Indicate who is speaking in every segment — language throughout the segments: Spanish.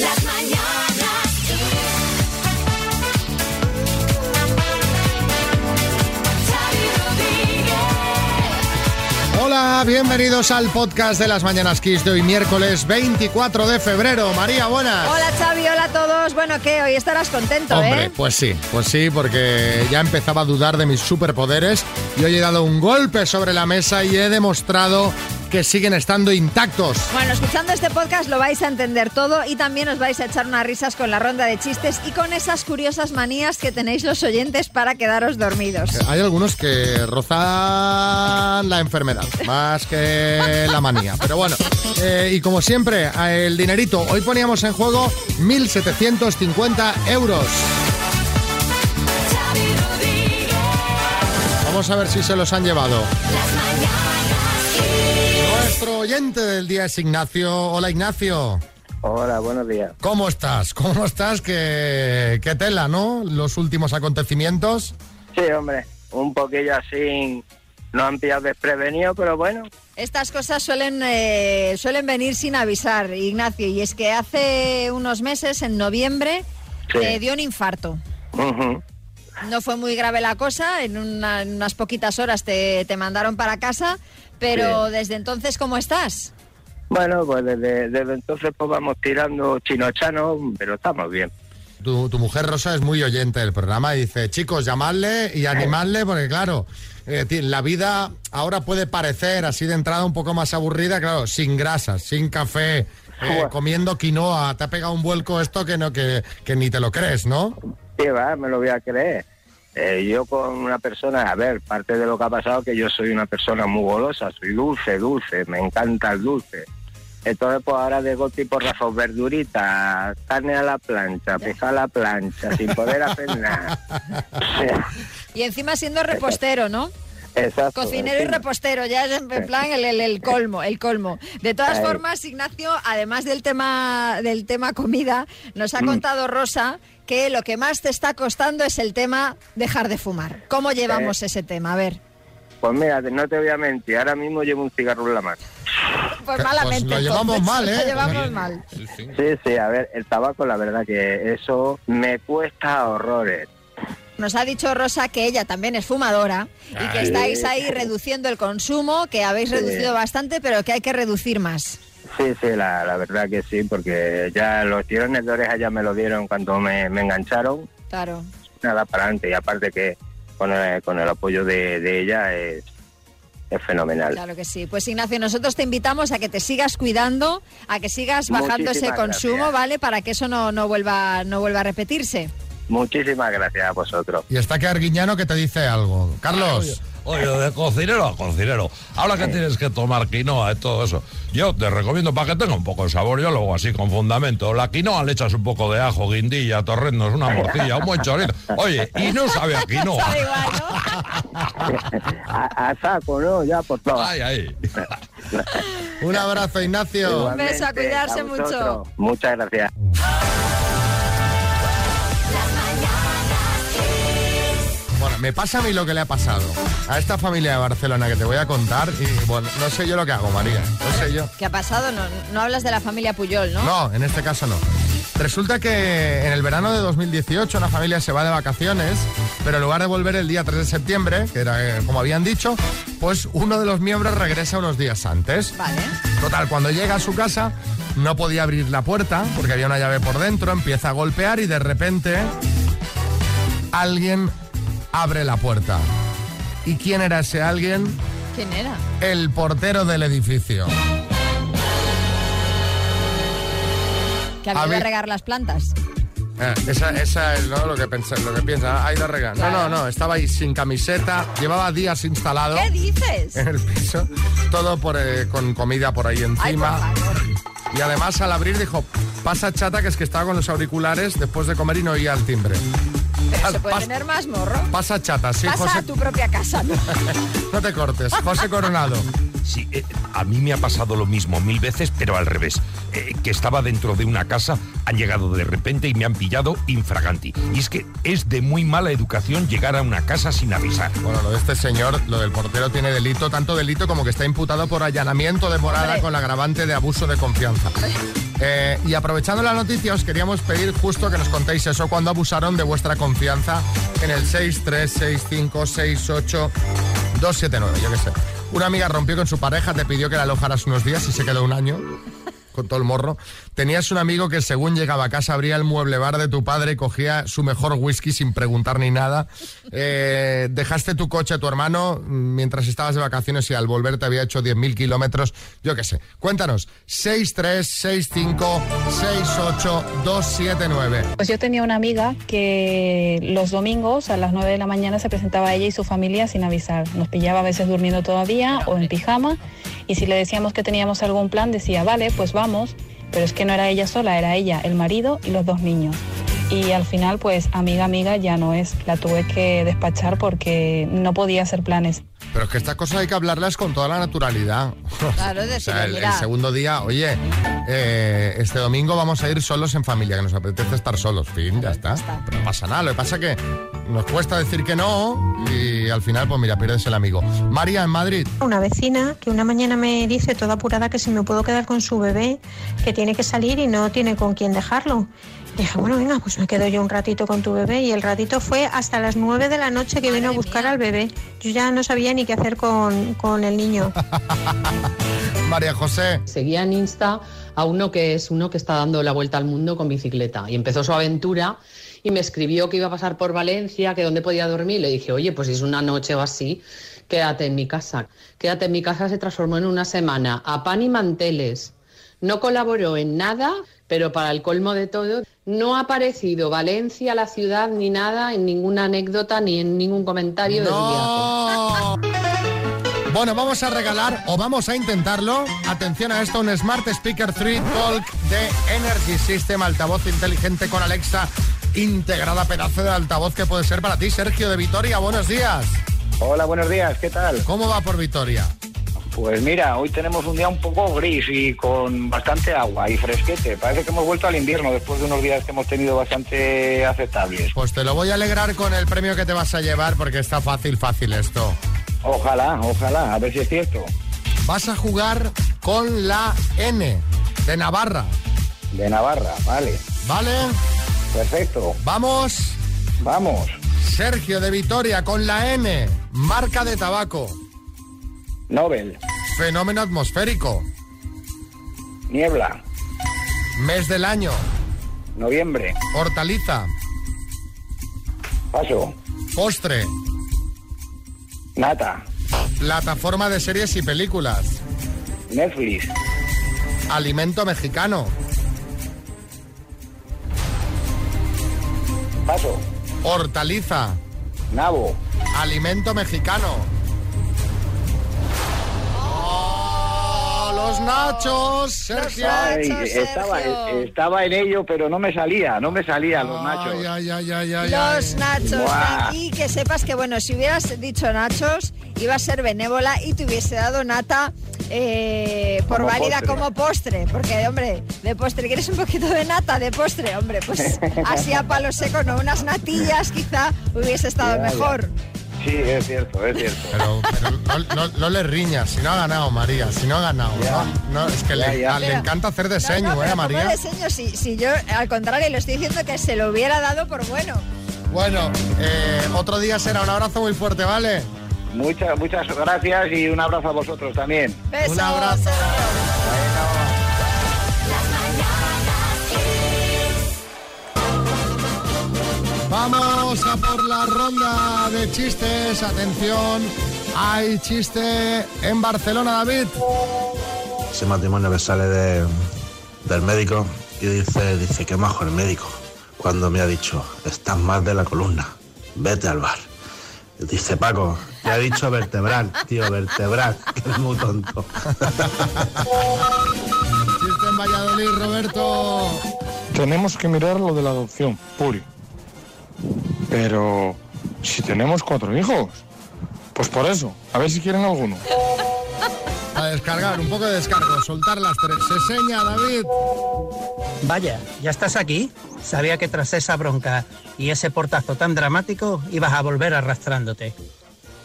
Speaker 1: Las mañanas.
Speaker 2: Hola, bienvenidos al podcast de las Mañanas Kiss de hoy, miércoles 24 de febrero. María, buenas.
Speaker 3: Hola Xavi, hola a todos. Bueno, ¿qué? Hoy estarás contento,
Speaker 2: Hombre,
Speaker 3: ¿eh?
Speaker 2: pues sí, pues sí, porque ya empezaba a dudar de mis superpoderes y hoy he dado un golpe sobre la mesa y he demostrado que siguen estando intactos.
Speaker 3: Bueno, escuchando este podcast lo vais a entender todo y también os vais a echar unas risas con la ronda de chistes y con esas curiosas manías que tenéis los oyentes para quedaros dormidos.
Speaker 2: Hay algunos que rozan la enfermedad, más que la manía. Pero bueno, eh, y como siempre, el dinerito. Hoy poníamos en juego 1.750 euros. Vamos a ver si se los han llevado.
Speaker 1: Las mañanas.
Speaker 2: Nuestro oyente del día es Ignacio. Hola Ignacio.
Speaker 4: Hola, buenos días.
Speaker 2: ¿Cómo estás? ¿Cómo estás? ¿Qué, qué tela, ¿no? Los últimos acontecimientos.
Speaker 4: Sí, hombre, un poquillo así, no han pillado desprevenido, pero bueno,
Speaker 3: Estas cosas suelen, eh, suelen venir sin avisar, Ignacio, y es que hace unos meses, en noviembre,
Speaker 4: Sí.
Speaker 3: te dio un infarto.
Speaker 4: ujú.
Speaker 3: No fue muy grave la cosa, en, una- en unas poquitas horas te, te mandaron para casa, pero
Speaker 4: Sí.
Speaker 3: desde entonces, ¿cómo estás?
Speaker 4: bueno, pues desde, desde entonces pues vamos tirando chinochano, pero estamos bien.
Speaker 2: Tu, tu mujer Rosa es muy oyente del programa y dice, chicos, llamadle y animadle porque claro, eh, la vida ahora puede parecer así de entrada un poco más aburrida, claro, sin grasas, sin café, eh, comiendo quinoa, te ha pegado un vuelco esto que no que, que ni te lo crees, ¿no?
Speaker 4: Sí, va, me lo voy a creer. Eh, yo con una persona, a ver, parte de lo que ha pasado que yo soy una persona muy golosa, soy dulce, dulce, me encanta el dulce. Entonces, pues ahora de golpe y porrazos, verduritas, carne a la plancha, pescado a la plancha, sin poder hacer nada.
Speaker 3: Y encima siendo repostero, ¿no?
Speaker 4: Exacto.
Speaker 3: Cocinero y repostero, ya es en plan el, el- el colmo, el colmo. De todas
Speaker 4: Ahí.
Speaker 3: formas, Ignacio, además del tema, del tema comida, nos
Speaker 4: Mm.
Speaker 3: ha contado Rosa que lo que más te está costando es el tema dejar de fumar. ¿Cómo llevamos ese tema? A ver.
Speaker 4: Pues mira, no te voy a mentir, ahora mismo llevo un cigarro en la mano.
Speaker 3: Pues
Speaker 2: Que-
Speaker 3: malamente.
Speaker 2: pues lo llevamos
Speaker 3: entonces,
Speaker 2: mal, ¿eh?
Speaker 3: Lo llevamos mal.
Speaker 4: Sí, sí, a ver, el tabaco, la verdad que eso me cuesta horrores.
Speaker 3: Nos ha dicho Rosa que ella también es fumadora y que estáis ahí reduciendo el consumo, que habéis
Speaker 4: Sí.
Speaker 3: reducido bastante, pero que hay que reducir más.
Speaker 4: Sí, sí, la, la verdad que sí, porque ya los tirones de oreja ya me lo dieron cuando me, me engancharon,
Speaker 3: Claro.
Speaker 4: nada para adelante, y aparte que con el, con el apoyo de, de ella es, es fenomenal.
Speaker 3: Claro que sí. Pues Ignacio, nosotros te invitamos a que te sigas cuidando, a que sigas bajando ese consumo,
Speaker 4: gracias.
Speaker 3: ¿vale? Para que eso no, no vuelva no vuelva a repetirse.
Speaker 4: Muchísimas gracias a vosotros.
Speaker 2: Y está que Arguiñano que te dice algo. Carlos.
Speaker 5: Oye, de cocinero a cocinero. Ahora que tienes que tomar quinoa y todo eso, yo te recomiendo para que tenga un poco de sabor, yo luego así con fundamento. La quinoa le echas un poco de ajo, guindilla, torrendos, una morcilla, un buen chorito. Oye, y no sabe a quinoa.
Speaker 3: Sabe igual, ¿no?
Speaker 4: A, a saco, ¿no? Ya, por favor.
Speaker 5: Ay, ay.
Speaker 2: Un abrazo, Ignacio.
Speaker 3: Un beso, a cuidarse mucho.
Speaker 4: Muchas gracias.
Speaker 2: Me pasa a mí lo que le ha pasado a esta familia de Barcelona que te voy a contar y bueno, no sé yo lo que hago, María. No sé yo.
Speaker 3: ¿Qué ha pasado? No, no hablas de la familia Puyol, ¿no?
Speaker 2: No, en este caso no. Resulta que en el verano de 2018 una familia se va de vacaciones, pero en lugar de volver el día 3 de septiembre, que era eh, como habían dicho, pues uno de los miembros regresa unos días antes.
Speaker 3: Vale.
Speaker 2: Total, cuando llega a su casa no podía abrir la puerta porque había una llave por dentro, empieza a golpear y de repente alguien abre la puerta. ¿Y quién era ese alguien?
Speaker 3: ¿Quién era?
Speaker 2: El portero del edificio.
Speaker 3: Que había
Speaker 2: A
Speaker 3: de
Speaker 2: ver.
Speaker 3: regar las plantas.
Speaker 2: Eh, esa, esa es ¿no? lo que pensa, lo que piensa. Ha ido a regar. No, no, no. Estaba ahí sin camiseta. Llevaba días instalado
Speaker 3: ¿Qué dices?
Speaker 2: en el piso. Todo por, eh, con comida por ahí
Speaker 3: Ay, por
Speaker 2: encima.
Speaker 3: favor.
Speaker 2: y además al abrir dijo, pasa chata, que es que estaba con los auriculares después de comer y no oía el timbre.
Speaker 3: Pero se puede
Speaker 2: Pas-
Speaker 3: tener más morro.
Speaker 2: Pasa chata, sí,
Speaker 3: Pasa
Speaker 2: José.
Speaker 3: a tu propia casa, ¿no?
Speaker 2: No te cortes. José Coronado.
Speaker 5: Sí, eh, a mí me ha pasado lo mismo mil veces, pero al revés. Eh, que estaba dentro de una casa, han llegado de repente y me han pillado infraganti. Y es que es de muy mala educación llegar a una casa sin avisar.
Speaker 2: Bueno, lo de este señor, lo del portero tiene delito, tanto delito como que está imputado por allanamiento de morada
Speaker 3: Hombre.
Speaker 2: con la agravante de abuso de confianza. Eh, y aprovechando la noticia, os queríamos pedir justo que nos contéis eso cuando abusaron de vuestra confianza en el 636568279, yo qué sé. Una amiga rompió con su pareja, te pidió que la alojaras unos días y se quedó un año con todo el morro. Tenías un amigo que según llegaba a casa abría el mueble bar de tu padre cogía su mejor whisky sin preguntar ni nada. Eh, dejaste tu coche a tu hermano mm, mientras estabas de vacaciones y al volver te había hecho 10.000 kilómetros. Yo qué sé. Cuéntanos. 636568279.
Speaker 6: Pues yo tenía una amiga que los domingos a las 9 de la mañana se presentaba ella y su familia sin avisar. Nos pillaba a veces durmiendo todavía o en pijama y si le decíamos que teníamos algún plan decía, vale, pues vamos, pero es que no era ella sola, era ella, el marido y los dos niños. Y al final, pues amiga, amiga ya no es. La tuve que despachar porque no podía hacer planes.
Speaker 2: Pero es que estas cosas hay que hablarlas con toda la naturalidad.
Speaker 3: Claro,
Speaker 2: O sea, el, segundo día, oye, eh, este domingo vamos a ir solos en familia, que nos apetece estar solos. Fin, ya está. Pero no pasa nada. Lo que pasa es que nos cuesta decir que no y al final, pues mira, pierdes el amigo. María, en Madrid.
Speaker 7: Una vecina que una mañana me dice toda apurada que si me puedo quedar con su bebé, que tiene que salir y no tiene con quién dejarlo. Y dije, bueno, venga, pues me quedo yo un ratito con tu bebé. Y el ratito fue hasta las nueve de la noche que vino a buscar al bebé. Yo ya no sabía ni qué hacer con, con el niño.
Speaker 2: María José.
Speaker 8: Seguía en Insta a uno que es uno que está dando la vuelta al mundo con bicicleta y empezó su aventura y me escribió que iba a pasar por Valencia, que dónde podía dormir. Le dije, oye, pues si es una noche o así, quédate en mi casa. Quédate en mi casa se transformó en una semana a pan y manteles. No colaboró en nada, pero para el colmo de todo, no ha aparecido Valencia, la ciudad, ni nada, en ninguna anécdota ni en ningún comentario del viaje.
Speaker 2: No. Bueno, vamos a regalar o vamos a intentarlo. Atención a esto, un Smart Speaker 3 Talk de Energy System, altavoz inteligente con Alexa integrada, pedazo de altavoz que puede ser para ti. Sergio de Vitoria, buenos días.
Speaker 4: Hola, buenos días, ¿qué tal?
Speaker 2: ¿Cómo va por Vitoria?
Speaker 4: Pues mira, hoy tenemos un día un poco gris y con bastante agua y fresquete. Parece que hemos vuelto al invierno después de unos días que hemos tenido bastante aceptables.
Speaker 2: Pues te lo voy a alegrar con el premio que te vas a llevar porque está fácil, fácil esto.
Speaker 4: Ojalá, ojalá, a ver si es cierto.
Speaker 2: Vas a jugar con la N de Navarra,
Speaker 4: De Navarra, vale.
Speaker 2: ¿vale?
Speaker 4: Perfecto.
Speaker 2: Vamos,
Speaker 4: Vamos.
Speaker 2: Sergio de Vitoria con la N, marca de tabaco,
Speaker 4: Nobel.
Speaker 2: fenómeno atmosférico,
Speaker 4: Niebla.
Speaker 2: mes del año,
Speaker 4: Noviembre.
Speaker 2: hortaliza,
Speaker 4: Paso.
Speaker 2: postre,
Speaker 4: Nata.
Speaker 2: plataforma de series y películas,
Speaker 4: Netflix.
Speaker 2: alimento mexicano,
Speaker 4: Paso.
Speaker 2: hortaliza,
Speaker 4: Nabo.
Speaker 2: alimento mexicano. ¡Oh, los nachos, Sergio!
Speaker 4: Ay, estaba,
Speaker 3: Sergio.
Speaker 4: estaba en ello, pero no me salía, no me salía los nachos.
Speaker 2: Ay, ay, ay, ay, ay,
Speaker 3: Los nachos.
Speaker 4: Buah.
Speaker 3: Y que sepas que, bueno, si hubieras dicho nachos, iba a ser benévola y te hubiese dado nata eh, por
Speaker 4: Como
Speaker 3: válida
Speaker 4: postre.
Speaker 3: como postre. Porque, hombre, de postre, ¿quieres un poquito de nata de postre? Hombre, pues así a palo seco, ¿no? Unas natillas quizá hubiese estado
Speaker 4: Ya, ya.
Speaker 3: mejor.
Speaker 4: Sí, es cierto, es cierto.
Speaker 2: Pero, pero no, no- no le riñas, si no ha ganado María, si no ha ganado. No, no, es que le, a- encanta hacer
Speaker 3: No,
Speaker 2: diseño,
Speaker 3: no,
Speaker 2: ¿eh, María?
Speaker 3: ¿cómo diseño? Si, si yo, al contrario, le estoy diciendo que se lo hubiera dado por bueno.
Speaker 2: Bueno, eh, otro día será un abrazo muy fuerte, ¿vale?
Speaker 4: Muchas, muchas gracias y un abrazo a vosotros también.
Speaker 3: Besos,
Speaker 2: Un abrazo. Vamos a por la ronda de chistes. Atención, hay chiste en Barcelona, David.
Speaker 9: ese matrimonio que sale de- del médico y dice, dice, qué majo el médico. Cuando me ha dicho, estás mal de la columna, vete al bar. Dice Paco, te ha dicho vertebral, tío, vertebral, que eres muy tonto.
Speaker 2: Chiste en Valladolid, Roberto.
Speaker 10: Tenemos que mirar lo de la adopción, Puri. Pero si tenemos cuatro hijos, pues por eso, a ver si quieren alguno.
Speaker 2: A descargar, un poco de descargo, soltar las tres. Se seña, David.
Speaker 11: Vaya, ¿ya estás aquí? Sabía que tras esa bronca y ese portazo tan dramático ibas a volver arrastrándote.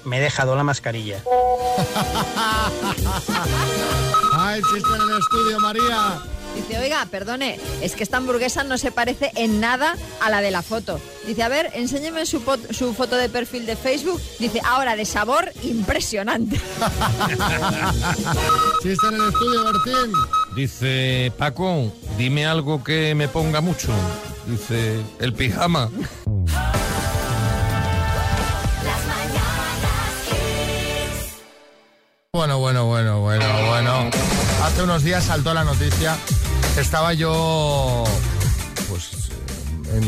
Speaker 11: Me he dejado la mascarilla.
Speaker 2: Ay, chiste en el estudio, María.
Speaker 3: Dice, oiga, perdone, es que esta hamburguesa no se parece en nada a la de la foto. Dice, a ver, enséñeme su, foto de perfil de Facebook. Dice, ahora de sabor, impresionante.
Speaker 2: Chiste en el estudio, Bertín.
Speaker 5: Dice, Paco, dime algo que me ponga mucho. Dice, el pijama.
Speaker 2: Bueno, bueno, bueno, bueno, bueno. Hace unos días saltó la noticia. Estaba yo, pues, en,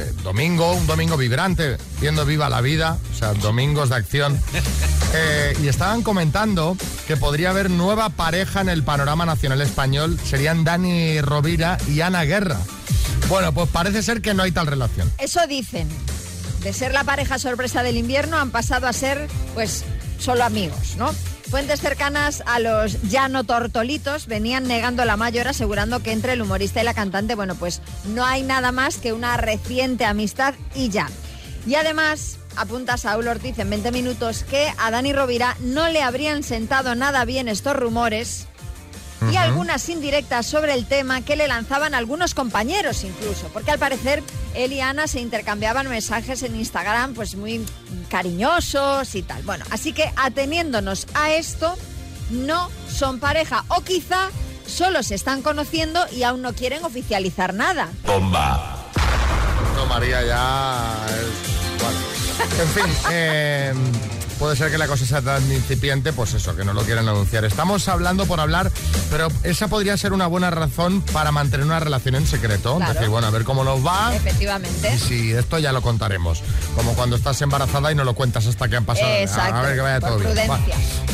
Speaker 2: en domingo, un domingo vibrante, viendo Viva la Vida, o sea, domingos de acción. Eh, y estaban comentando que podría haber nueva pareja en el panorama nacional español. Serían Dani Rovira y Ana Guerra. Bueno, pues parece ser que no hay tal relación.
Speaker 3: Eso dicen. De ser la pareja sorpresa del invierno han pasado a ser, pues, solo amigos, ¿no? Fuentes cercanas a los Llano Tortolitos venían negando la mayor, asegurando que entre el humorista y la cantante, bueno, pues no hay nada más que una reciente amistad y ya. Y además, apunta Saúl Ortiz en 20 minutos que a Dani Rovira no le habrían sentado nada bien estos rumores y algunas indirectas sobre el tema que le lanzaban algunos compañeros incluso, porque al parecer él y Ana se intercambiaban mensajes en Instagram pues muy cariñosos y tal. Bueno, así que ateniéndonos a esto, no son pareja o quizá solo se están conociendo y aún no quieren oficializar nada.
Speaker 5: Bomba.
Speaker 2: No, María, ya es... bueno. En fin, eh, puede ser que la cosa sea tan incipiente, pues eso, que no lo quieren anunciar. Estamos hablando por hablar, pero esa podría ser una buena razón para mantener una relación en secreto.
Speaker 3: Claro.
Speaker 2: Decir, bueno, a ver cómo nos va.
Speaker 3: Efectivamente.
Speaker 2: Y si esto ya lo contaremos. Como cuando estás embarazada y no lo cuentas hasta que han pasado.
Speaker 3: Exacto,
Speaker 2: A ver que vaya
Speaker 3: por
Speaker 2: todo bien.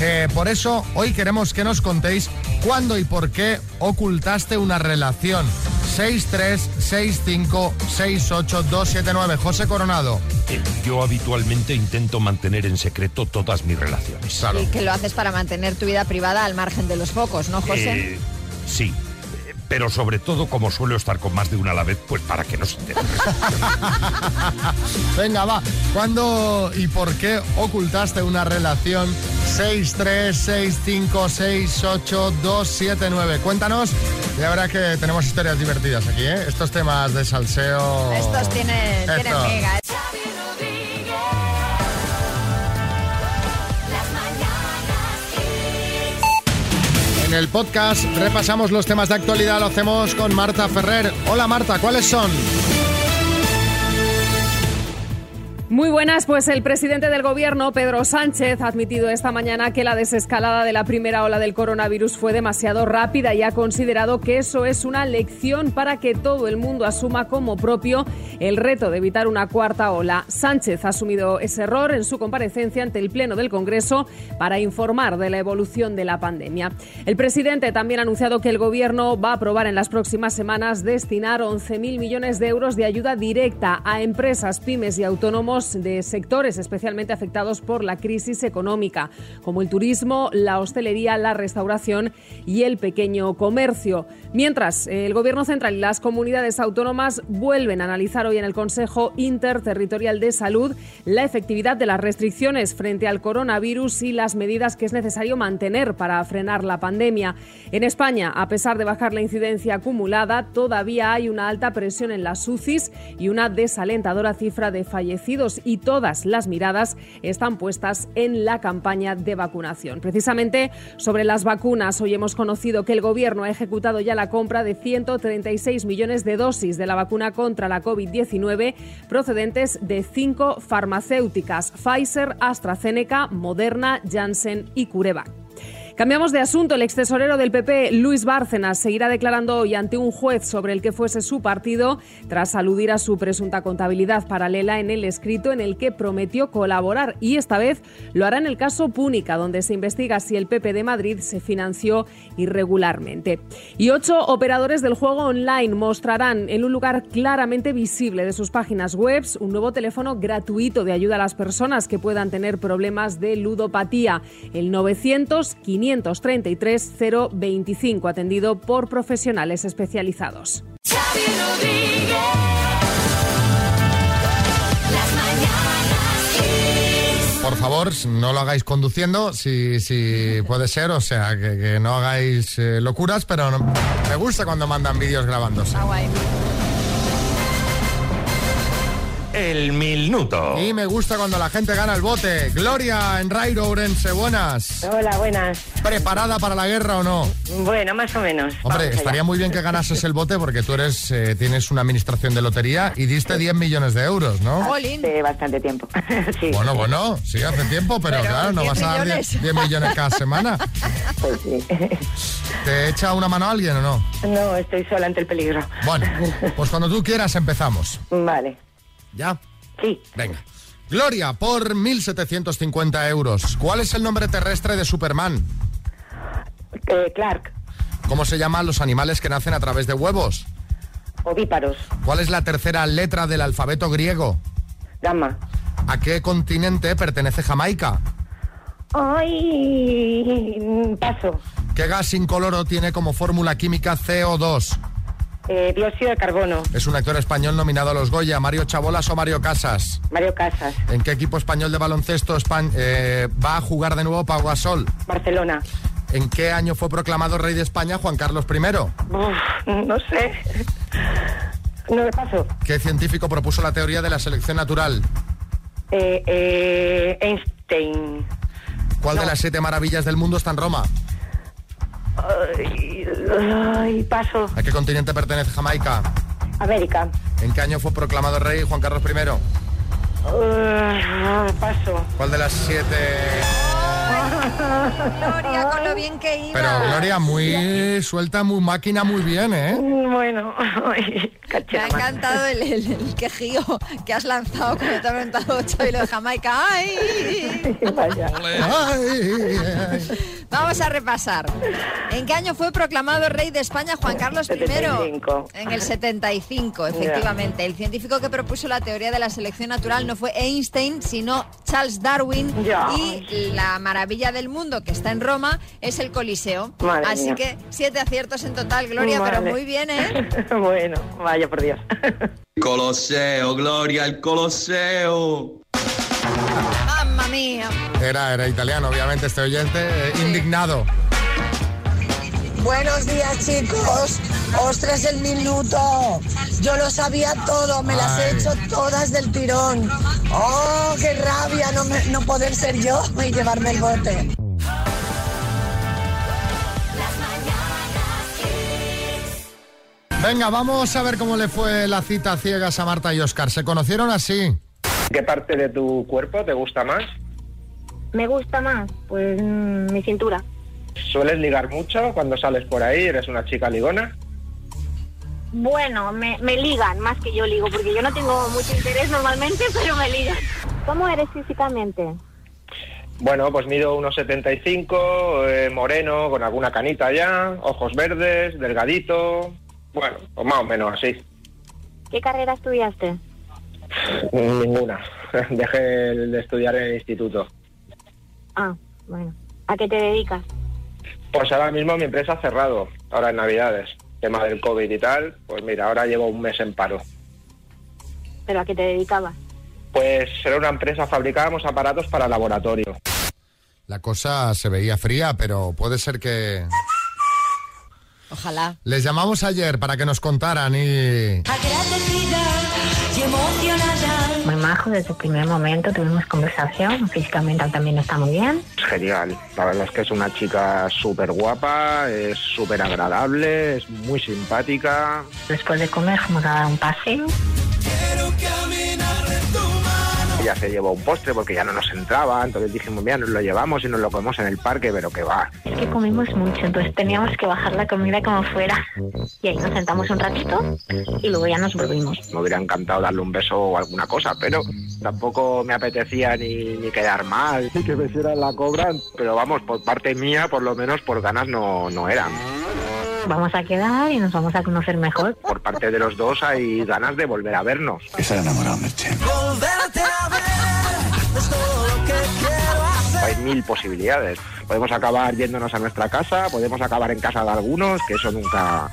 Speaker 2: Eh, por eso, hoy queremos que nos contéis cuándo y por qué ocultaste una relación. 636568279. José Coronado.
Speaker 12: Eh, Yo habitualmente intento mantener en secreto todas mis relaciones.
Speaker 2: Claro.
Speaker 3: Y que lo haces para mantener tu vida privada al margen de los focos, ¿no, José?
Speaker 12: Eh, sí, pero sobre todo como suelo estar con más de una a la vez, pues para que no se enteren.
Speaker 2: Venga, va. ¿Cuándo y por qué ocultaste una relación? 636568279. Cuéntanos. Ya verás que tenemos historias divertidas aquí, ¿eh? Estos temas de salseo.
Speaker 3: Estos tienen, tienen
Speaker 2: Esto. En el podcast repasamos los temas de actualidad. Lo hacemos con Marta Ferrer. Hola, Marta. ¿Cuáles son?
Speaker 13: Muy buenas, pues el presidente del gobierno, Pedro Sánchez, ha admitido esta mañana que la desescalada de la primera ola del coronavirus fue demasiado rápida y ha considerado que eso es una lección para que todo el mundo asuma como propio el reto de evitar una cuarta ola. Sánchez ha asumido ese error en su comparecencia ante el Pleno del Congreso para informar de la evolución de la pandemia. El presidente también ha anunciado que el gobierno va a aprobar en las próximas semanas destinar 11.000 millones de euros de ayuda directa a empresas, pymes y autónomos de sectores especialmente afectados por la crisis económica, como el turismo, la hostelería, la restauración y el pequeño comercio. Mientras, el Gobierno central y las comunidades autónomas vuelven a analizar hoy en el Consejo Interterritorial de Salud la efectividad de las restricciones frente al coronavirus y las medidas que es necesario mantener para frenar la pandemia. En España, a pesar de bajar la incidencia acumulada, todavía hay una alta presión en las UCIs y una desalentadora cifra de fallecidos y todas las miradas están puestas en la campaña de vacunación. Precisamente sobre las vacunas, hoy hemos conocido que el Gobierno ha ejecutado ya la compra de 136 millones de dosis de la vacuna contra la COVID-19 procedentes de cinco farmacéuticas, Pfizer, AstraZeneca, Moderna, Janssen y CureVac. Cambiamos de asunto. El excesorero del PP, Luis Bárcenas, seguirá declarando hoy ante un juez sobre el que fuese su partido tras aludir a su presunta contabilidad paralela en el escrito en el que prometió colaborar. Y esta vez lo hará en el caso Púnica, donde se investiga si el PP de Madrid se financió irregularmente. Y ocho operadores del juego online mostrarán en un lugar claramente visible de sus páginas web un nuevo teléfono gratuito de ayuda a las personas que puedan tener problemas de ludopatía. El 900 533 025, atendido por profesionales especializados.
Speaker 2: Por favor, no lo hagáis conduciendo, si, si puede ser, o sea, que, no hagáis eh, locuras, pero Me gusta cuando mandan vídeos grabándose.
Speaker 12: El minuto.
Speaker 2: Y me gusta cuando la gente gana el bote. Gloria en Rairo, Ourense, buenas.
Speaker 14: Hola, buenas.
Speaker 2: ¿Preparada para la guerra o no?
Speaker 14: Bueno, más o menos.
Speaker 2: Hombre,
Speaker 14: Vamos allá.
Speaker 2: estaría muy bien que ganases el bote porque tú eres eh, tienes una administración de lotería y diste 10 millones de euros, ¿no?
Speaker 14: Hace bastante tiempo. sí.
Speaker 2: Bueno, bueno, sí, hace tiempo, pero,
Speaker 14: Pero
Speaker 2: claro, no
Speaker 14: 10
Speaker 2: vas a dar 10,
Speaker 14: millones.
Speaker 2: 10 millones cada semana.
Speaker 14: Pues sí.
Speaker 2: ¿Te echa una mano alguien o no?
Speaker 14: No, estoy sola ante el peligro.
Speaker 2: Bueno, pues cuando tú quieras empezamos.
Speaker 14: Vale.
Speaker 2: ¿Ya?
Speaker 14: Sí.
Speaker 2: Venga. Gloria, por 1.750 euros. ¿Cuál es el nombre terrestre de Superman?
Speaker 14: Eh, Clark,
Speaker 2: ¿Cómo se llaman los animales que nacen a través de huevos?
Speaker 14: ovíparos,
Speaker 2: ¿Cuál es la tercera letra del alfabeto griego?
Speaker 14: gamma.
Speaker 2: ¿A qué continente pertenece Jamaica?
Speaker 14: Ay, paso.
Speaker 2: ¿Qué gas incoloro tiene como fórmula química CO2?
Speaker 14: Eh, dióxido de carbono,
Speaker 2: Es un actor español nominado a los Goya, Mario Chabolas o Mario Casas.
Speaker 14: Mario Casas,
Speaker 2: ¿En qué equipo español de baloncesto eh, va a jugar de nuevo Pau Gasol?
Speaker 14: Barcelona.
Speaker 2: ¿En qué año fue proclamado rey de España Juan Carlos I?
Speaker 14: Uf, no sé. No, paso.
Speaker 2: ¿Qué científico propuso la teoría de la selección natural?
Speaker 14: Eh, eh, Einstein.
Speaker 2: ¿Cuál de las siete maravillas del mundo está en Roma?
Speaker 14: Ay, ay, paso.
Speaker 2: ¿A qué continente pertenece Jamaica?
Speaker 14: América.
Speaker 2: ¿En qué año fue proclamado rey Juan Carlos I?
Speaker 14: Uh, paso.
Speaker 2: ¿Cuál de las siete?
Speaker 3: Gloria, con lo bien que iba.
Speaker 2: Pero Gloria, muy suelta, muy máquina, muy bien, ¿eh?
Speaker 14: Bueno, ay,
Speaker 3: Me ha encantado el, el- el quejío que has lanzado cuando te ha preguntado Xavi lo de Jamaica. ¡Ay! Vamos a repasar. ¿En qué año fue proclamado rey de España Juan Carlos I?
Speaker 14: 75.
Speaker 3: En el 75, efectivamente. El científico que propuso la teoría de la selección natural no fue Einstein, sino Charles Darwin.
Speaker 14: Ya.
Speaker 3: Y la maravilla del mundo que está en Roma es el Coliseo.
Speaker 14: Madre
Speaker 3: Así
Speaker 14: mía.
Speaker 3: que siete aciertos en total, Gloria, pero muy bien, ¿eh?
Speaker 14: bueno, vaya por Dios.
Speaker 15: Coloseo, Gloria, el Coloseo.
Speaker 3: ¡Mamma mía!
Speaker 2: Era, era italiano, obviamente, este oyente, eh, indignado.
Speaker 16: Buenos días, chicos. Ostras, el minuto. Yo lo sabía todo, me las he hecho todas del tirón. Oh, qué rabia no, me- no poder ser yo y llevarme el bote.
Speaker 2: Venga, vamos a ver cómo le fue la cita a ciegas a Marta y Oscar. ¿Se conocieron así?
Speaker 17: ¿Qué parte de tu cuerpo te gusta más?
Speaker 18: Me gusta más, pues mi cintura.
Speaker 17: ¿Sueles ligar mucho cuando sales por ahí? ¿Eres una chica ligona?
Speaker 18: Bueno, me, me ligan más que yo ligo, porque yo no tengo mucho interés normalmente, pero me ligan. ¿Cómo eres físicamente?
Speaker 17: Bueno, pues mido unos 75, eh, moreno, con alguna canita ya, ojos verdes, delgadito. Bueno, pues más o menos así.
Speaker 18: ¿Qué carrera estudiaste?
Speaker 17: Ninguna. Dejé de estudiar en el instituto.
Speaker 18: Ah, bueno. ¿A qué te dedicas?
Speaker 17: Pues ahora mismo mi empresa ha cerrado, ahora en Navidades. Tema del COVID y tal, pues mira, ahora llevo un mes en paro.
Speaker 18: ¿Pero a qué te dedicabas?
Speaker 17: Pues era una empresa, fabricábamos aparatos para laboratorio.
Speaker 2: La cosa se veía fría, pero puede ser que...
Speaker 3: Ojalá.
Speaker 2: Les llamamos ayer para que nos contaran y...
Speaker 1: Agradecida y emocionada.
Speaker 19: Muy majo, desde el primer momento tuvimos conversación, físicamente también está muy bien.
Speaker 17: Es genial. La verdad es que es una chica súper guapa, es súper agradable, es muy simpática.
Speaker 19: Después de comer fuimos a dar un paseo.
Speaker 17: Ella se llevó un postre porque ya no nos entraba, entonces dijimos, mira, nos lo llevamos y nos lo comemos en el parque, pero que va.
Speaker 19: Es que comimos mucho, entonces teníamos que bajar la comida como fuera. Y ahí nos sentamos un ratito y luego ya nos volvimos.
Speaker 17: Me hubiera encantado darle un beso o alguna cosa, pero tampoco me apetecía ni, ni quedar mal, ni que me hicieran la cobra, pero vamos, por parte mía, por lo menos por ganas no, no eran.
Speaker 19: Vamos a quedar y nos vamos a conocer mejor.
Speaker 17: Por parte de los dos hay ganas de volver a vernos.
Speaker 1: Volverte a ver que
Speaker 17: hay mil posibilidades. Podemos acabar yéndonos a nuestra casa, podemos acabar en casa de algunos, que eso nunca,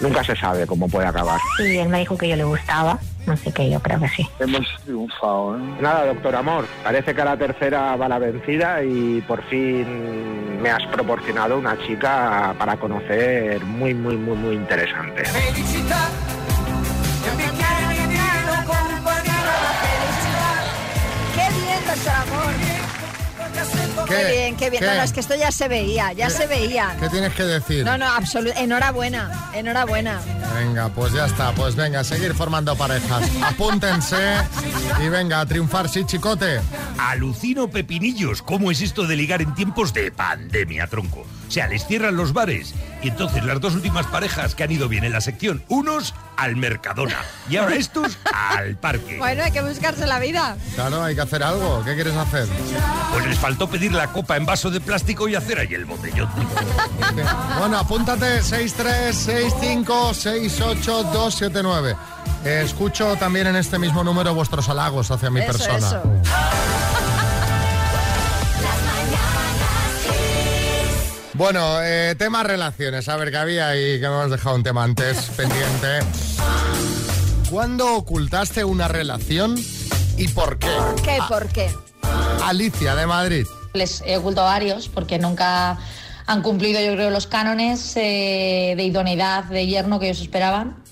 Speaker 17: nunca se sabe cómo puede acabar.
Speaker 19: Y él me dijo que yo le gustaba, no sé qué, yo creo que sí.
Speaker 17: Hemos triunfado, ¿eh? Nada, doctor Amor, parece que a la tercera va la vencida y por fin me has proporcionado una chica para conocer muy, muy, muy, muy interesante.
Speaker 1: Felicità
Speaker 3: ¡Qué bien, Amor! Qué, bien, qué bien.
Speaker 2: ¿Qué?
Speaker 3: No, no, es que esto ya se veía, ya se veía.
Speaker 2: ¿Qué tienes que decir?
Speaker 3: No, no, absolutamente. Enhorabuena, enhorabuena.
Speaker 2: Venga, pues ya está. Pues venga, seguir formando parejas. Apúntense y venga, a triunfar, sí, chicote.
Speaker 12: Alucino pepinillos. ¿Cómo es esto de ligar en tiempos de pandemia, tronco? O sea, les cierran los bares. Y entonces las dos últimas parejas que han ido bien en la sección, unos al Mercadona. Y ahora estos al parque.
Speaker 3: Bueno, hay que buscarse la vida.
Speaker 2: Claro, hay que hacer algo. ¿Qué quieres hacer?
Speaker 12: Pues les faltó pedir la copa en vaso de plástico y hacer ahí el botellón.
Speaker 2: Bueno, apúntate 636568279. Eh, escucho también en este mismo número vuestros halagos hacia mi
Speaker 3: Eso,
Speaker 2: persona.
Speaker 3: eso.
Speaker 2: Bueno, eh, tema relaciones. A ver, que había y que me has dejado un tema antes pendiente. ¿Cuándo ocultaste una relación y por qué?
Speaker 3: ¿Qué? ¿Por qué?
Speaker 2: Alicia de Madrid.
Speaker 20: Les he ocultado varios porque nunca han cumplido, yo creo, los cánones eh, de idoneidad de yerno que ellos esperaban.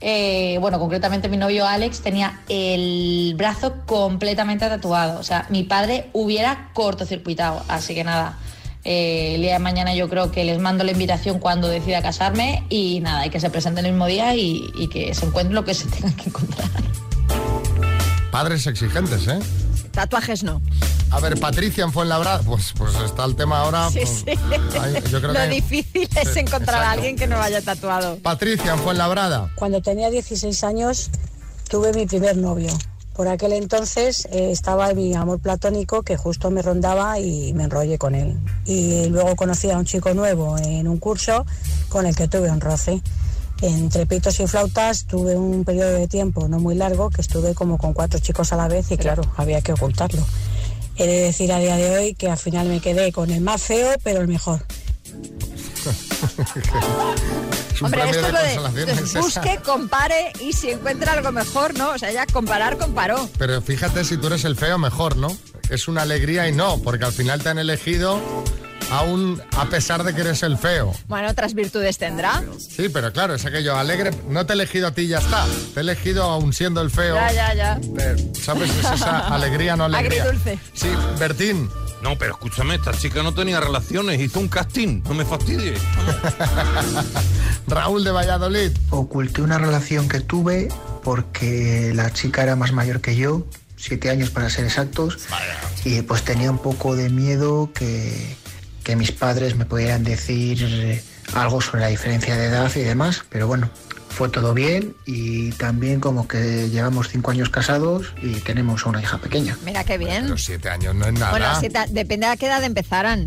Speaker 20: Eh, bueno, concretamente mi novio Alex tenía el brazo completamente tatuado. O sea, mi padre hubiera cortocircuitado. Así que nada, eh, el día de mañana yo creo que les mando la invitación cuando decida casarme y nada, y que se presenten el mismo día y, y que se encuentren lo que se tengan que encontrar.
Speaker 2: Padres exigentes, ¿eh?
Speaker 3: Tatuajes no.
Speaker 2: A ver, Patricia en Fuenlabrada. Pues, pues está el tema ahora.
Speaker 3: Sí,
Speaker 2: pues,
Speaker 3: sí.
Speaker 2: ay, yo creo
Speaker 3: Lo
Speaker 2: que-
Speaker 3: difícil es encontrar a alguien que no vaya tatuado.
Speaker 2: Patricia en Fuenlabrada.
Speaker 21: Cuando tenía 16 años tuve mi primer novio. Por aquel entonces eh, estaba mi amor platónico que justo me rondaba y me enrollé con él. Y luego conocí a un chico nuevo en un curso con el que tuve un roce. Entre pitos y flautas tuve un periodo de tiempo no muy largo que estuve como con cuatro chicos a la vez y claro, había que ocultarlo. He de decir a día de hoy que al final me quedé con el más feo, pero el mejor.
Speaker 2: Es un
Speaker 3: Hombre, esto
Speaker 2: de
Speaker 3: lo de busque, compare y si encuentra algo mejor, ¿no? O sea, ya comparar, comparó.
Speaker 2: Pero fíjate si tú eres el feo, mejor, ¿no? Es una alegría y no, porque al final te han elegido aún a pesar de que eres el feo.
Speaker 3: Bueno, otras virtudes tendrá.
Speaker 2: Sí, pero claro, es aquello alegre. No te he elegido a ti ya está. Te he elegido aún siendo el feo.
Speaker 3: Ya, ya, ya.
Speaker 2: Eh, ¿Sabes? Es esa alegría, no alegría.
Speaker 3: Agridulce.
Speaker 2: Sí, Bertín.
Speaker 5: No, pero escúchame, esta chica no tenía relaciones, hizo un casting, no me fastidies.
Speaker 2: Raúl de Valladolid.
Speaker 22: Oculté una relación que tuve porque la chica era más mayor que yo, siete años para ser exactos, y pues tenía un poco de miedo que, que mis padres me pudieran decir algo sobre la diferencia de edad y demás, pero bueno, fue todo bien y también como que llevamos cinco años casados y tenemos una hija pequeña.
Speaker 3: Mira qué bien.
Speaker 2: Los siete años no es nada.
Speaker 3: Bueno, depende de a qué edad empezaran.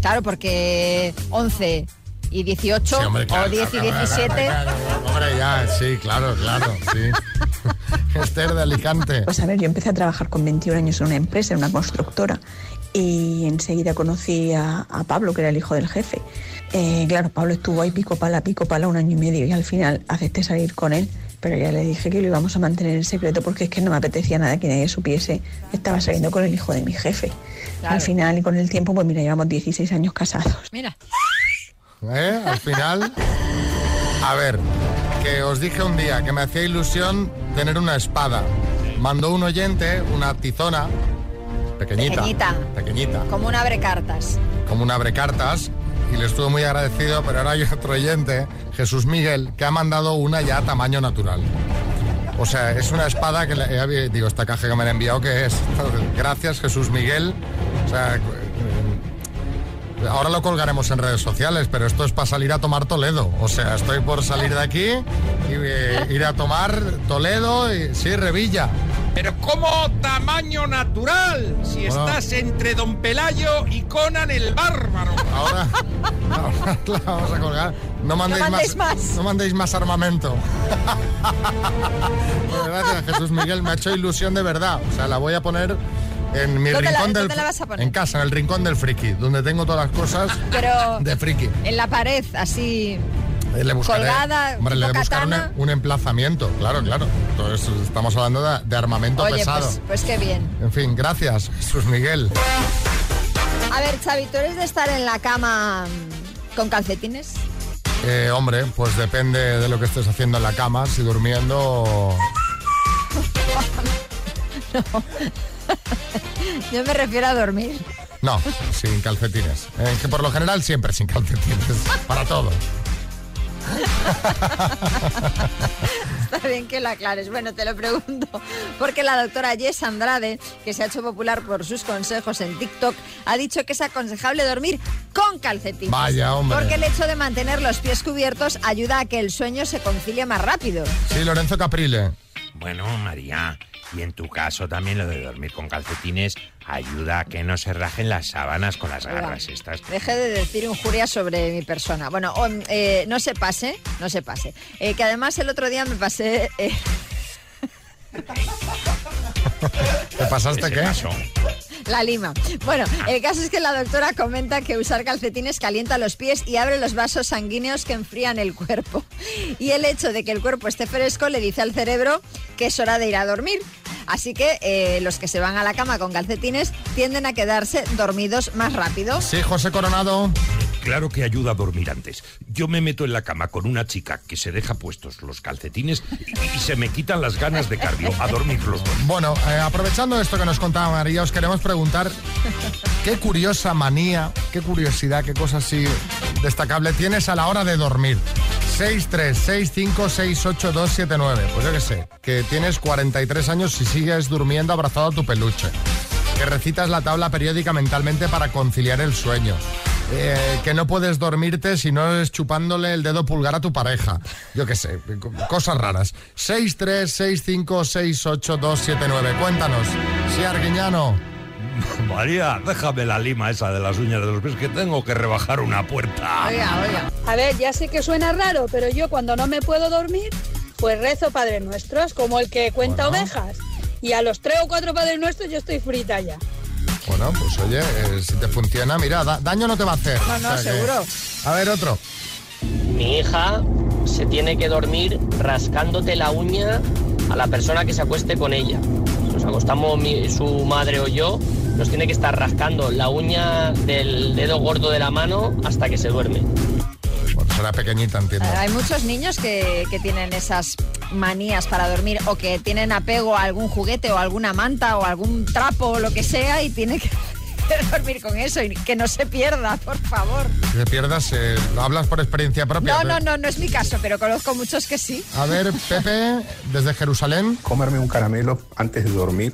Speaker 3: Claro, porque 11 y 18
Speaker 2: Sí, hombre, claro,
Speaker 3: o 10 y
Speaker 2: claro, claro,
Speaker 3: 17.
Speaker 2: claro, claro. Hombre, ya, sí, claro, claro, sí. Esther de Alicante.
Speaker 23: Pues a ver, yo empecé a trabajar con 21 años en una empresa, en una constructora, y enseguida conocí a, a Pablo, que era el hijo del jefe. Eh, claro, Pablo estuvo ahí pico pala, pico pala un año y medio, y al final acepté salir con él, pero ya le dije que lo íbamos a mantener en secreto porque es que no me apetecía nada que nadie supiese que estaba saliendo con el hijo de mi jefe.
Speaker 3: Claro.
Speaker 23: Al final y con el tiempo, pues mira, llevamos 16 años casados.
Speaker 3: Mira.
Speaker 2: ¿Eh? Al final. A ver, que os dije un día que me hacía ilusión tener una espada. Mandó un oyente una tizona pequeñita.
Speaker 3: Pequeñita.
Speaker 2: Pequeñita.
Speaker 3: Como un abre cartas.
Speaker 2: Como un abrecartas. Y le estuve muy agradecido, pero ahora hay otro oyente, Jesús Miguel, que ha mandado una ya a tamaño natural. O sea, es una espada que le, digo, esta caja que me han enviado, que es? Gracias, Jesús Miguel. O sea, eh, ahora lo colgaremos en redes sociales, pero esto es para salir a tomar Toledo. O sea, estoy por salir de aquí y eh, ir a tomar Toledo y sí, Revilla.
Speaker 12: Pero ¿cómo tamaño natural? Si
Speaker 2: Bueno.
Speaker 12: estás entre Don Pelayo y Conan el Bárbaro.
Speaker 2: Ahora, ahora la vamos a colgar. No mandéis,
Speaker 12: mandéis
Speaker 2: más,
Speaker 12: más.
Speaker 2: No mandéis más armamento. Bueno, gracias, Jesús Miguel. Me ha hecho ilusión de verdad. O sea, la voy a poner En mi
Speaker 3: ¿Dónde la-
Speaker 2: rincón del
Speaker 3: la vas a poner?
Speaker 2: En casa, en el rincón del friki, donde tengo todas las cosas
Speaker 3: Pero
Speaker 2: de friki.
Speaker 3: en la pared, así.
Speaker 2: Le buscaré,
Speaker 3: Colgada,
Speaker 2: hombre, le
Speaker 3: tipo
Speaker 2: he de buscar un, emplazamiento, claro, claro. Entonces estamos hablando de, de armamento
Speaker 3: Oye,
Speaker 2: pesado.
Speaker 3: pues, pues qué bien.
Speaker 2: En fin, gracias, Jesús Miguel.
Speaker 3: A ver, Xavi, ¿tú eres de estar en la cama con calcetines?
Speaker 2: Eh, hombre, pues depende de lo que estés haciendo en la cama, si durmiendo o-
Speaker 3: Yo me refiero a dormir.
Speaker 2: No, sin calcetines. Eh, que por lo general siempre sin calcetines. Para todo.
Speaker 3: Está bien que lo aclares. Bueno, te lo pregunto. Porque la doctora Jess Andrade, que se ha hecho popular por sus consejos en TikTok, ha dicho que es aconsejable dormir con calcetines.
Speaker 2: Vaya, hombre.
Speaker 3: Porque el hecho de mantener los pies cubiertos ayuda a que el sueño se concilie más rápido.
Speaker 2: Sí, Lorenzo Caprile.
Speaker 12: Bueno, María, y en tu caso también lo de dormir con calcetines ayuda a que no se rajen las sábanas con las
Speaker 3: Oiga.
Speaker 12: garras estas.
Speaker 3: Deje de decir injurias sobre mi persona. Bueno, o, eh, no se pase, no se pase. Eh, que además el otro día me pasé... eh,
Speaker 2: ¿Te pasaste
Speaker 12: ¿Qué?
Speaker 3: La lima. Bueno, el caso es que la doctora comenta que usar calcetines calienta los pies y abre los vasos sanguíneos que enfrían el cuerpo. Y el hecho de que el cuerpo esté fresco le dice al cerebro que es hora de ir a dormir. Así que eh, los que se van a la cama con calcetines tienden a quedarse dormidos más rápido.
Speaker 2: Sí, José Coronado.
Speaker 12: Claro que ayuda a dormir antes. Yo me meto en la cama con una chica que se deja puestos los calcetines y, se me quitan las ganas de cardio a dormir los dos.
Speaker 2: Bueno, eh, aprovechando esto que nos contaba María, os queremos preguntar qué curiosa manía, qué curiosidad, qué cosa así destacable tienes a la hora de dormir. 636568279. Pues yo qué sé, que tienes 43 años y sigues durmiendo abrazado a tu peluche. Que recitas la tabla periódica mentalmente para conciliar el sueño. Eh, que no puedes dormirte si no es chupándole el dedo pulgar a tu pareja. Yo qué sé, co- cosas raras. 636568279. Cuéntanos. Sí, Arguiñano.
Speaker 12: María, déjame la lima esa de las uñas de los pies que tengo que rebajar una puerta.
Speaker 3: Oiga, oiga.
Speaker 24: A ver, ya sé que suena raro, pero yo cuando no me puedo dormir, pues rezo Padre Nuestros, como el que cuenta ovejas. Y a los tres o cuatro Padres Nuestros yo estoy frita ya.
Speaker 2: Bueno, pues oye, eh, si te funciona, mira, da- daño no te va a hacer.
Speaker 24: No, no,
Speaker 2: O sea que-
Speaker 24: seguro.
Speaker 2: A ver, otro.
Speaker 25: Mi hija se tiene que dormir rascándote la uña a la persona que se acueste con ella. Nos acostamos mi- su madre o yo, nos tiene que estar rascando la uña del dedo gordo de la mano hasta que se duerme.
Speaker 2: Será pequeñita, entiendo.
Speaker 3: Hay muchos niños que, que tienen esas manías para dormir o que tienen apego a algún juguete o alguna manta o algún trapo o lo que sea y tiene que dormir con eso y que no se pierda, por favor.
Speaker 2: Si te pierdas, eh, lo hablas por experiencia propia.
Speaker 3: No, no, no, no es mi caso, pero conozco muchos que sí.
Speaker 2: A ver, Pepe, desde Jerusalén.
Speaker 26: Comerme un caramelo antes de dormir,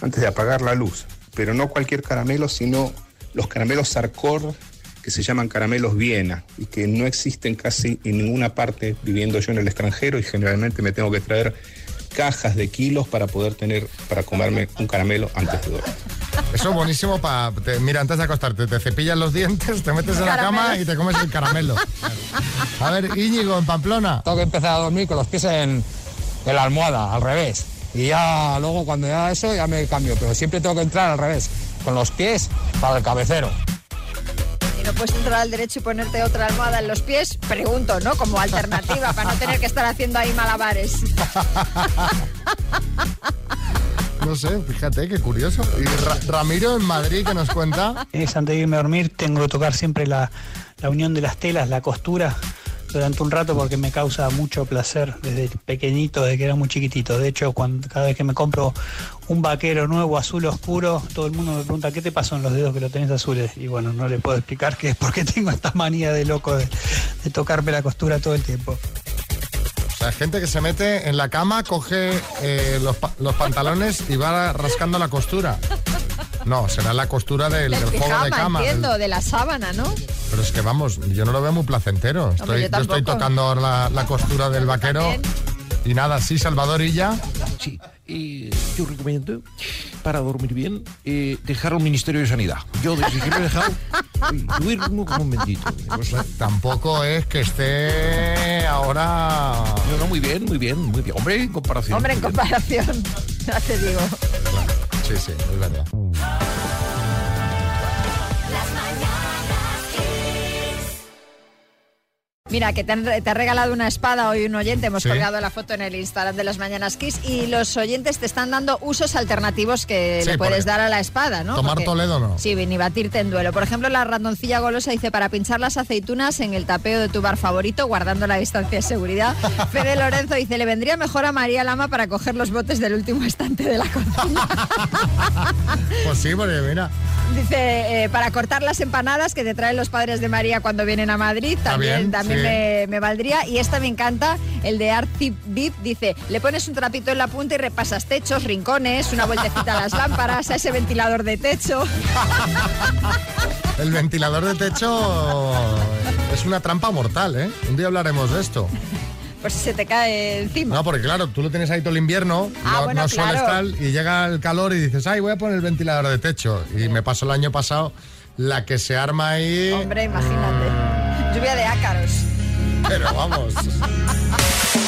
Speaker 26: antes de apagar la luz. Pero no cualquier caramelo, sino los caramelos Sarkor, que se llaman caramelos Viena, y que no existen casi en ninguna parte viviendo yo en el extranjero, y generalmente me tengo que traer cajas de kilos para poder tener, para comerme un caramelo antes de dormir.
Speaker 2: Eso es buenísimo para... Mira, antes de acostarte, te cepillas los dientes, te metes en la cama y te comes el caramelo. A ver, Íñigo, en Pamplona.
Speaker 27: Tengo que empezar a dormir con los pies en, en la almohada, al revés. Y ya luego cuando ya eso ya me cambio, pero siempre tengo que entrar al revés, con los pies para el cabecero.
Speaker 3: Y no puedes entrar al derecho y ponerte otra almohada en los pies, pregunto, ¿no? Como alternativa, para no tener que estar haciendo ahí malabares.
Speaker 2: No sé, fíjate, qué curioso. Y Ra- Ramiro en Madrid, que nos cuenta.
Speaker 11: Es antes de irme a dormir, tengo que tocar siempre la, la unión de las telas, la costura, durante un rato porque me causa mucho placer desde pequeñito, desde que era muy chiquitito. De hecho, cada vez que me compro un vaquero nuevo, azul oscuro, todo el mundo me pregunta, ¿qué te pasó en los dedos que lo tenés azules? Y bueno, no le puedo explicar que es porque tengo esta manía de loco de, tocarme la costura todo el tiempo.
Speaker 2: O sea, gente que se mete en la cama, coge eh, los pantalones y va rascando la costura. No, será la costura del, juego de cama.
Speaker 3: entiendo, de la sábana, ¿no?
Speaker 2: Pero es que vamos, yo no lo veo muy placentero. Estoy,
Speaker 3: yo
Speaker 2: yo estoy tocando ahora la, la costura del vaquero. Y nada, sí, Salvador y ya.
Speaker 12: Sí, eh, yo recomiendo para dormir bien eh, dejar al Ministerio de Sanidad. Yo desde que lo he dejado duermo como un bendito.
Speaker 2: Tampoco es que esté ahora.
Speaker 12: No, no, muy bien, muy bien, muy bien. Hombre, en comparación.
Speaker 3: Hombre, en comparación, ya te digo
Speaker 2: sí, sí, es verdad.
Speaker 3: Mira, que te, han- te ha regalado una espada hoy un oyente, hemos
Speaker 2: Sí.
Speaker 3: colgado la foto en el Instagram de las Mañanas Kiss y los oyentes te están dando usos alternativos que
Speaker 2: Sí,
Speaker 3: le puedes dar a la espada, ¿no?
Speaker 2: Tomar
Speaker 3: Porque-
Speaker 2: Toledo no.
Speaker 3: Sí, ni batirte en duelo. Por ejemplo, la ratoncilla golosa dice para pinchar las aceitunas en el tapeo de tu bar favorito, guardando la distancia de seguridad. Fede Lorenzo dice, le vendría mejor a María Lama para coger los botes del último estante de la cocina.
Speaker 2: Pues sí, porque mira.
Speaker 3: Dice, eh, para cortar las empanadas que te traen los padres de María cuando vienen a Madrid, también,
Speaker 2: bien,
Speaker 3: también
Speaker 2: sí.
Speaker 3: me, me valdría. Y esta me encanta, el de Arti Vip, dice, le pones un trapito en la punta y repasas techos, rincones, una vueltecita a las lámparas, a ese ventilador de techo.
Speaker 2: El ventilador de techo es una trampa mortal, ¿eh? Un día hablaremos de esto.
Speaker 3: Pues se te cae encima.
Speaker 2: No, porque claro, tú lo tienes ahí todo el invierno,
Speaker 3: Ah,
Speaker 2: no,
Speaker 3: bueno,
Speaker 2: no sueles tal, y llega el calor y dices, ay, voy a poner el ventilador de techo. Y me pasó el año pasado la que se arma ahí.
Speaker 3: Hombre, imagínate. Lluvia de ácaros.
Speaker 2: Pero vamos.